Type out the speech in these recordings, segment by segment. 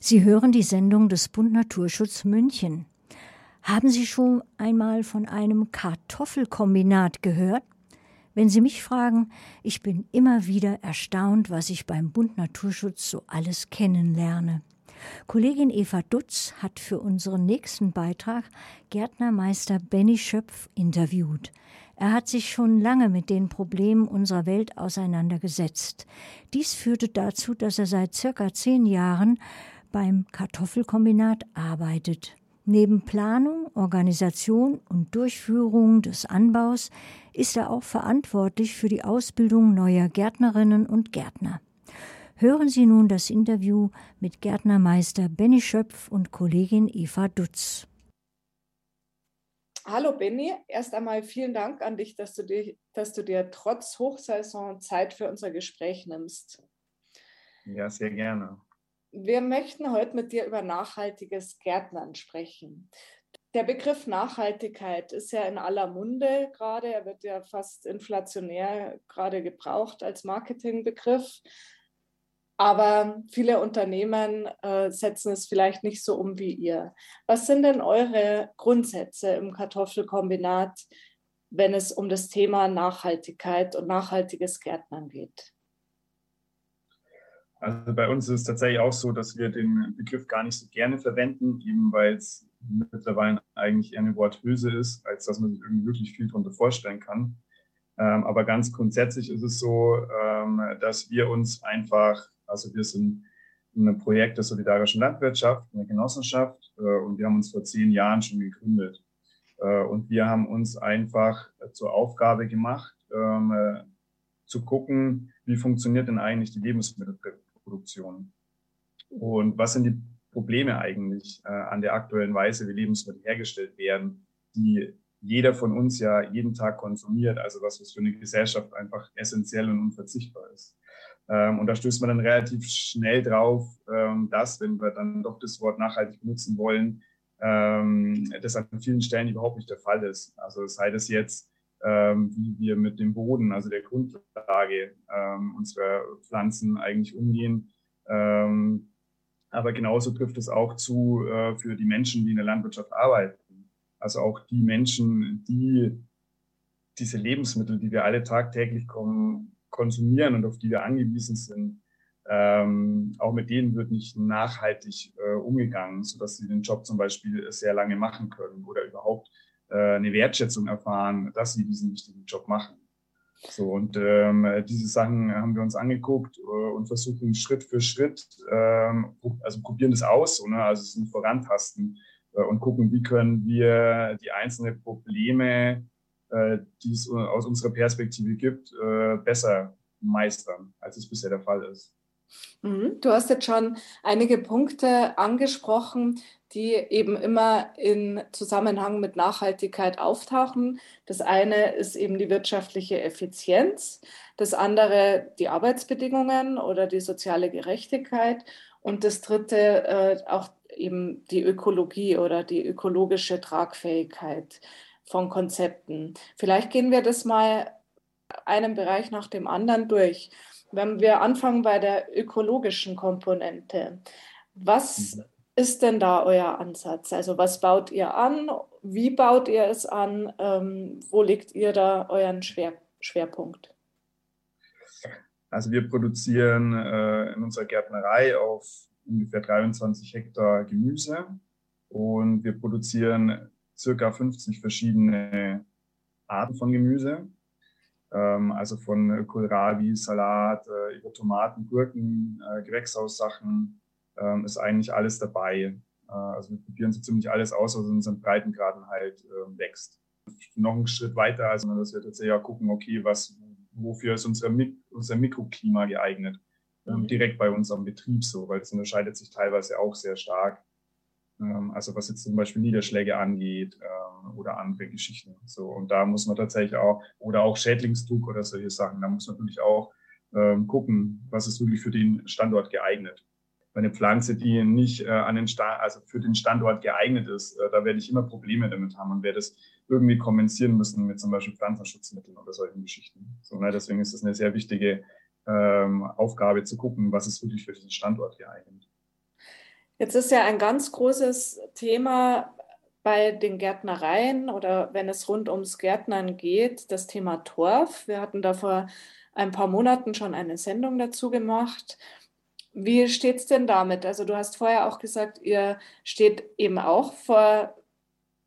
Sie hören die Sendung des Bund Naturschutz München. Haben Sie schon einmal von einem Kartoffelkombinat gehört? Wenn Sie mich fragen, ich bin immer wieder erstaunt, was ich beim Bund Naturschutz so alles kennenlerne. Kollegin Eva Dutz hat für unseren nächsten Beitrag Gärtnermeister Benny Schöpf interviewt. Er hat sich schon lange mit den Problemen unserer Welt auseinandergesetzt. Dies führte dazu, dass er seit circa zehn Jahren beim Kartoffelkombinat arbeitet. Neben Planung, Organisation und Durchführung des Anbaus ist er auch verantwortlich für die Ausbildung neuer Gärtnerinnen und Gärtner. Hören Sie nun das Interview mit Gärtnermeister Benny Schöpf und Kollegin Eva Dutz. Hallo Benny, erst einmal vielen Dank an dich, dass du, dir, dass du dir trotz Hochsaison Zeit für unser Gespräch nimmst. Ja, sehr gerne. Wir möchten heute mit dir über nachhaltiges Gärtnern sprechen. Der Begriff Nachhaltigkeit ist ja in aller Munde gerade. Er wird ja fast inflationär gerade gebraucht als Marketingbegriff. Aber viele Unternehmen äh, setzen es vielleicht nicht so um wie ihr. Was sind denn eure Grundsätze im Kartoffelkombinat, wenn es um das Thema Nachhaltigkeit und nachhaltiges Gärtnern geht? Also bei uns ist es tatsächlich auch so, dass wir den Begriff gar nicht so gerne verwenden, eben weil es mittlerweile eigentlich eher eine Worthülse ist, als dass man sich irgendwie wirklich viel darunter vorstellen kann. Ähm, aber ganz grundsätzlich ist es so, ähm, dass wir uns einfach, also wir sind ein Projekt der solidarischen Landwirtschaft, eine Genossenschaft, äh, und wir haben uns vor zehn Jahren schon gegründet. Äh, und wir haben uns einfach zur Aufgabe gemacht, ähm, äh, zu gucken, wie funktioniert denn eigentlich die Lebensmittelproduktion Produktion. Und was sind die Probleme eigentlich äh, an der aktuellen Weise, wie Lebensmittel hergestellt werden, die jeder von uns ja jeden Tag konsumiert, also was, was für eine Gesellschaft einfach essentiell und unverzichtbar ist. Ähm, und da stößt man dann relativ schnell drauf, ähm, dass, wenn wir dann doch das Wort nachhaltig benutzen wollen, ähm, das an vielen Stellen überhaupt nicht der Fall ist. Also sei das jetzt ähm, wie wir mit dem Boden, also der Grundlage ähm, unserer Pflanzen eigentlich umgehen. Ähm, aber genauso trifft es auch zu äh, für die Menschen, die in der Landwirtschaft arbeiten. Also auch die Menschen, die diese Lebensmittel, die wir alle tagtäglich kommen, konsumieren und auf die wir angewiesen sind, ähm, auch mit denen wird nicht nachhaltig äh, umgegangen, sodass sie den Job zum Beispiel sehr lange machen können oder überhaupt äh, eine Wertschätzung erfahren, dass sie diesen wichtigen Job machen. So, und ähm, diese Sachen haben wir uns angeguckt äh, und versuchen Schritt für Schritt, ähm, also probieren das aus, so, ne? also es sind vorantasten äh, und gucken, wie können wir die einzelnen Probleme, äh, die es aus unserer Perspektive gibt, äh, besser meistern, als es bisher der Fall ist. Mhm. Du hast jetzt schon einige Punkte angesprochen, die eben immer in Zusammenhang mit Nachhaltigkeit auftauchen. Das eine ist eben die wirtschaftliche Effizienz, das andere die Arbeitsbedingungen oder die soziale Gerechtigkeit und das dritte äh, auch eben die Ökologie oder die ökologische Tragfähigkeit von Konzepten. Vielleicht gehen wir das mal einen Bereich nach dem anderen durch. Wenn wir anfangen bei der ökologischen Komponente, was mhm. ist denn da euer Ansatz? Also was baut ihr an? Wie baut ihr es an? Ähm, wo legt ihr da euren Schwer Schwerpunkt? Also wir produzieren äh, in unserer Gärtnerei auf ungefähr 23 Hektar Gemüse und wir produzieren circa 50 verschiedene Arten von Gemüse. Ähm, also von Kohlrabi, Salat, äh, über Tomaten, Gurken, äh, Gewächshaussachen ähm, ist eigentlich alles dabei. Äh, also wir probieren so ziemlich alles aus, was in unseren Breitengraden halt ähm, wächst. Noch einen Schritt weiter, also dass wir tatsächlich auch gucken, okay, was, wofür ist unser, Mik unser Mikroklima geeignet? Mhm. Direkt bei uns am Betrieb so, weil es unterscheidet sich teilweise auch sehr stark. Ähm, also was jetzt zum Beispiel Niederschläge angeht ähm, oder andere Geschichten. So und da muss man tatsächlich auch oder auch Schädlingsdruck oder solche Sachen. Da muss man natürlich auch ähm, gucken, was ist wirklich für den Standort geeignet. Eine Pflanze, die nicht äh, an den also für den Standort geeignet ist, äh, da werde ich immer Probleme damit haben und werde das irgendwie kompensieren müssen mit zum Beispiel Pflanzenschutzmitteln oder solchen Geschichten. So, ne, deswegen ist es eine sehr wichtige ähm, Aufgabe zu gucken, was ist wirklich für diesen Standort geeignet. Jetzt ist ja ein ganz großes Thema bei den Gärtnereien oder wenn es rund ums Gärtnern geht, das Thema Torf. Wir hatten da vor ein paar Monaten schon eine Sendung dazu gemacht. Wie steht es denn damit? Also du hast vorher auch gesagt, ihr steht eben auch vor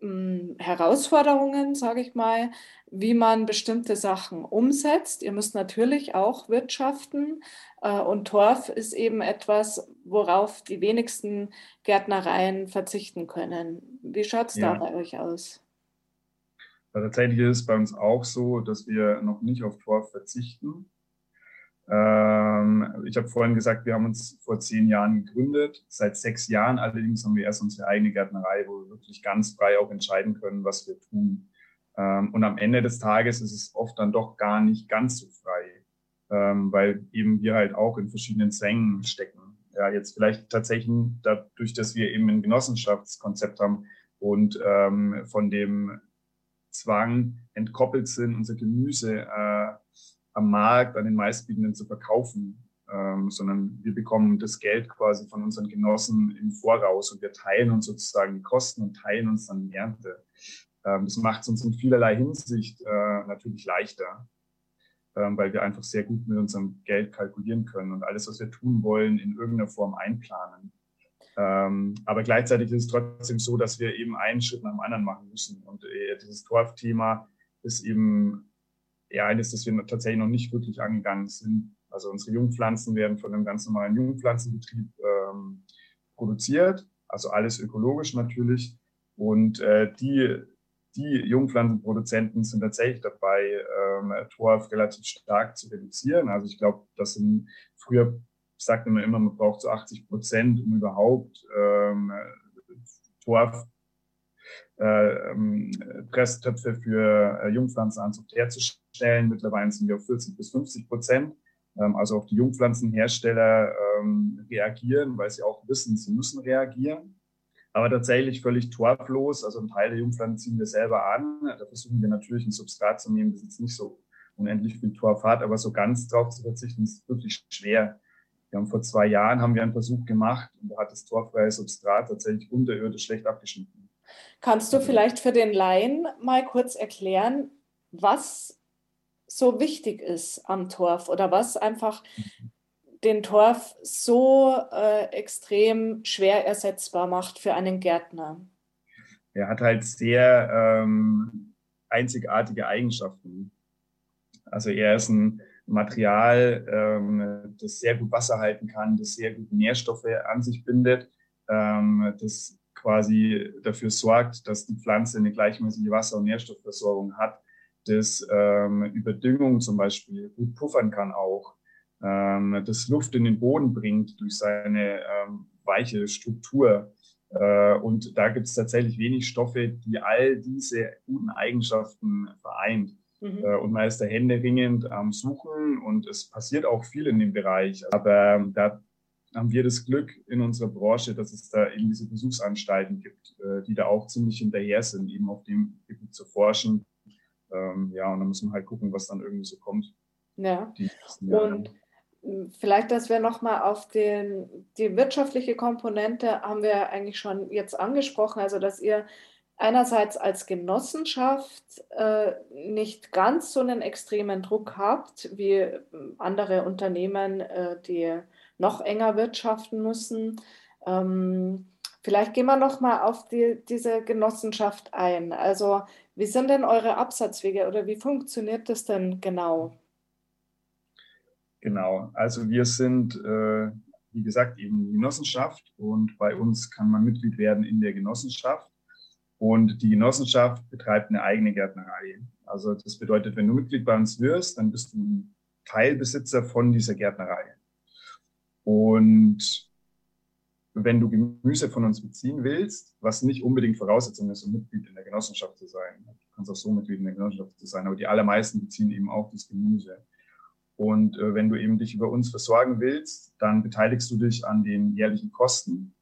hm, Herausforderungen, sage ich mal, wie man bestimmte Sachen umsetzt. Ihr müsst natürlich auch wirtschaften äh, und Torf ist eben etwas, worauf die wenigsten Gärtnereien verzichten können. Wie schaut es ja. da bei euch aus? Tatsächlich ist es bei uns auch so, dass wir noch nicht auf Torf verzichten. Ähm, ich habe vorhin gesagt, wir haben uns vor zehn Jahren gegründet. Seit sechs Jahren allerdings haben wir erst unsere eigene Gärtnerei, wo wir wirklich ganz frei auch entscheiden können, was wir tun. Ähm, und am Ende des Tages ist es oft dann doch gar nicht ganz so frei, ähm, weil eben wir halt auch in verschiedenen Zwängen stecken. Ja, jetzt vielleicht tatsächlich dadurch, dass wir eben ein Genossenschaftskonzept haben und ähm, von dem Zwang entkoppelt sind, unser Gemüse äh, am Markt an den meistbietenden zu verkaufen, ähm, sondern wir bekommen das Geld quasi von unseren Genossen im Voraus und wir teilen uns sozusagen die Kosten und teilen uns dann die Ernte. Ähm, das macht es uns in vielerlei Hinsicht äh, natürlich leichter, ähm, weil wir einfach sehr gut mit unserem Geld kalkulieren können und alles, was wir tun wollen, in irgendeiner Form einplanen. Ähm, aber gleichzeitig ist es trotzdem so, dass wir eben einen Schritt nach dem anderen machen müssen. Und äh, dieses Torfthema ist eben ja, eines, das wir tatsächlich noch nicht wirklich angegangen sind. Also unsere Jungpflanzen werden von einem ganz normalen Jungpflanzenbetrieb ähm, produziert, also alles ökologisch natürlich. Und äh, die, die Jungpflanzenproduzenten sind tatsächlich dabei, ähm, Torf relativ stark zu reduzieren. Also ich glaube, das sind früher sagte man immer, man braucht so 80 Prozent, um überhaupt ähm, Torf äh, ähm, Presstöpfe für äh, Jungpflanzenanzucht herzustellen. Mittlerweile sind wir auf 40 bis 50 Prozent. Ähm, also auch die Jungpflanzenhersteller ähm, reagieren, weil sie auch wissen, sie müssen reagieren. Aber tatsächlich völlig torflos. Also ein Teil der Jungpflanzen ziehen wir selber an. Da versuchen wir natürlich ein Substrat zu nehmen, das jetzt nicht so unendlich viel Torf hat, aber so ganz drauf zu verzichten, ist wirklich schwer. Wir haben vor zwei Jahren haben wir einen Versuch gemacht und da hat das torfreie Substrat tatsächlich unterirdisch schlecht abgeschnitten. Kannst du vielleicht für den Laien mal kurz erklären, was so wichtig ist am Torf oder was einfach den Torf so äh, extrem schwer ersetzbar macht für einen Gärtner? Er hat halt sehr ähm, einzigartige Eigenschaften. Also er ist ein Material, ähm, das sehr gut Wasser halten kann, das sehr gut Nährstoffe an sich bindet, ähm, das quasi dafür sorgt, dass die Pflanze eine gleichmäßige Wasser- und Nährstoffversorgung hat, das ähm, über Düngung zum Beispiel gut puffern kann auch, ähm, das Luft in den Boden bringt durch seine ähm, weiche Struktur. Äh, und da gibt es tatsächlich wenig Stoffe, die all diese guten Eigenschaften vereint. Mhm. Äh, und man ist da händeringend am Suchen und es passiert auch viel in dem Bereich. Aber ähm, da haben wir das Glück in unserer Branche, dass es da eben diese Versuchsanstalten gibt, äh, die da auch ziemlich hinterher sind, eben auf dem Gebiet zu forschen. Ähm, ja, und dann müssen wir halt gucken, was dann irgendwie so kommt. Ja. und hm, vielleicht, dass wir nochmal auf den, die wirtschaftliche Komponente haben wir eigentlich schon jetzt angesprochen, also dass ihr einerseits als Genossenschaft äh, nicht ganz so einen extremen Druck habt wie andere Unternehmen, äh, die noch enger wirtschaften müssen. Ähm, vielleicht gehen wir noch mal auf die, diese Genossenschaft ein. Also wie sind denn eure Absatzwege oder wie funktioniert das denn genau? Genau, also wir sind, äh, wie gesagt, eben Genossenschaft und bei uns kann man Mitglied werden in der Genossenschaft. Und die Genossenschaft betreibt eine eigene Gärtnerei. Also das bedeutet, wenn du Mitglied bei uns wirst, dann bist du Teilbesitzer von dieser Gärtnerei. Und wenn du Gemüse von uns beziehen willst, was nicht unbedingt Voraussetzung ist, um Mitglied in der Genossenschaft zu sein, du kannst auch so Mitglied in der Genossenschaft zu sein, aber die allermeisten beziehen eben auch das Gemüse. Und äh, wenn du eben dich über uns versorgen willst, dann beteiligst du dich an den jährlichen Kosten.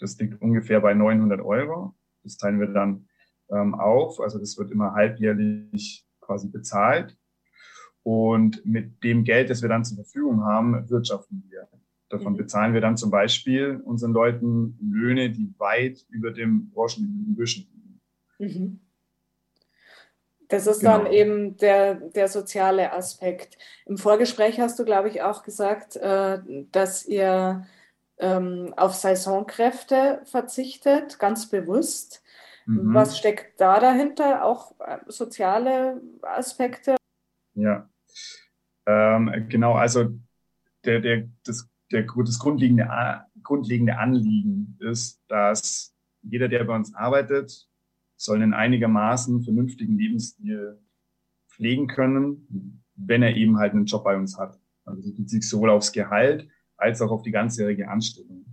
Das liegt ungefähr bei 900 Euro. Das teilen wir dann ähm, auf. Also das wird immer halbjährlich quasi bezahlt. Und mit dem Geld, das wir dann zur Verfügung haben, wirtschaften wir. Davon mhm. bezahlen wir dann zum Beispiel unseren Leuten Löhne, die weit über dem branchenüblichen Durchschnitt liegen. Mhm. Das ist genau. dann eben der, der soziale Aspekt. Im Vorgespräch hast du, glaube ich, auch gesagt, äh, dass ihr ähm, auf Saisonkräfte verzichtet, ganz bewusst. Mhm. Was steckt da dahinter? Auch äh, soziale Aspekte? Ja, ähm, genau. Also der, der, das, der, das grundlegende, grundlegende Anliegen ist, dass jeder, der bei uns arbeitet, soll einen einigermaßen vernünftigen Lebensstil pflegen können, wenn er eben halt einen Job bei uns hat. Also das bezieht sich sowohl aufs Gehalt als auch auf die ganzjährige Anstellung.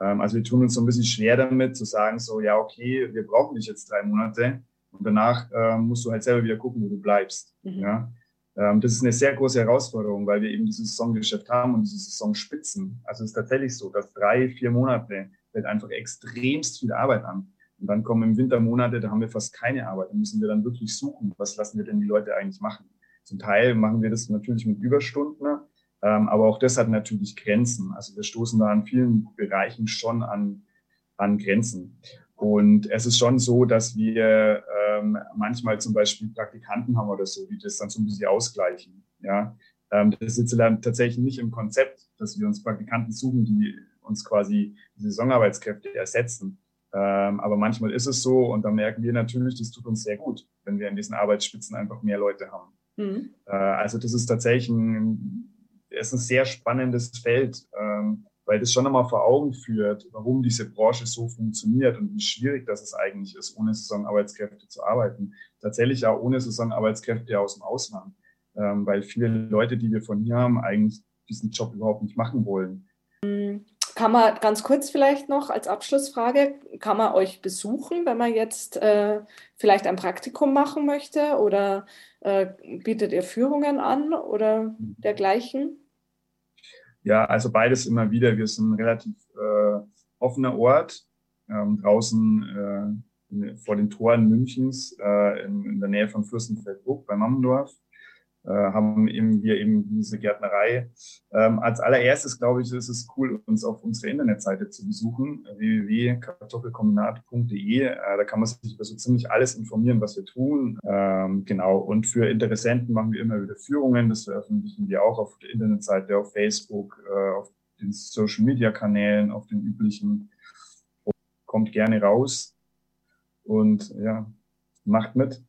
Ähm, also wir tun uns so ein bisschen schwer damit zu sagen, so ja, okay, wir brauchen dich jetzt drei Monate und danach äh, musst du halt selber wieder gucken, wo du bleibst. Mhm. Ja? Ähm, das ist eine sehr große Herausforderung, weil wir eben dieses Saisongeschäft haben und diese Saisonspitzen. Also es ist tatsächlich so, dass drei, vier Monate fällt einfach extremst viel Arbeit an. Und dann kommen im Wintermonate, da haben wir fast keine Arbeit. Da müssen wir dann wirklich suchen, was lassen wir denn die Leute eigentlich machen. Zum Teil machen wir das natürlich mit Überstunden, ähm, aber auch das hat natürlich Grenzen. Also wir stoßen da an vielen Bereichen schon an, an Grenzen. Und es ist schon so, dass wir ähm, manchmal zum Beispiel Praktikanten haben oder so, die das dann so ein bisschen ausgleichen. Ja, ähm, das sitzt dann tatsächlich nicht im Konzept, dass wir uns Praktikanten suchen, die uns quasi die Saisonarbeitskräfte ersetzen. Ähm, aber manchmal ist es so und dann merken wir natürlich, das tut uns sehr gut, wenn wir in diesen Arbeitsspitzen einfach mehr Leute haben. Mhm. Äh, also das ist tatsächlich ein, ist ein sehr spannendes Feld. Ähm, weil das schon einmal vor Augen führt, warum diese Branche so funktioniert und wie schwierig das es eigentlich ist, ohne Saisonarbeitskräfte zu arbeiten. Tatsächlich auch ohne Saisonarbeitskräfte aus dem Ausland, ähm, weil viele Leute, die wir von hier haben, eigentlich diesen Job überhaupt nicht machen wollen. Kann man ganz kurz vielleicht noch als Abschlussfrage, kann man euch besuchen, wenn man jetzt äh, vielleicht ein Praktikum machen möchte oder äh, bietet ihr Führungen an oder mhm. dergleichen? Ja, also beides immer wieder. Wir sind ein relativ äh, offener Ort, ähm, draußen äh, vor den Toren Münchens, äh, in, in der Nähe von Fürstenfeldbruck bei Mammendorf haben eben wir eben diese Gärtnerei. Ähm, als allererstes, glaube ich, ist es cool, uns auf unsere Internetseite zu besuchen, www.kartoffelkombinat.de. Äh, da kann man sich über so ziemlich alles informieren, was wir tun. Ähm, genau. Und für Interessenten machen wir immer wieder Führungen. Das veröffentlichen wir auch auf der Internetseite, auf Facebook, äh, auf den Social Media Kanälen, auf den üblichen. Kommt gerne raus und ja, macht mit,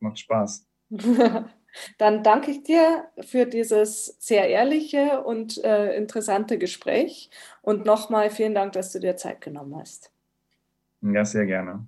macht Spaß. Dann danke ich dir für dieses sehr ehrliche und äh, interessante Gespräch und nochmal vielen Dank, dass du dir Zeit genommen hast. Ja, sehr gerne.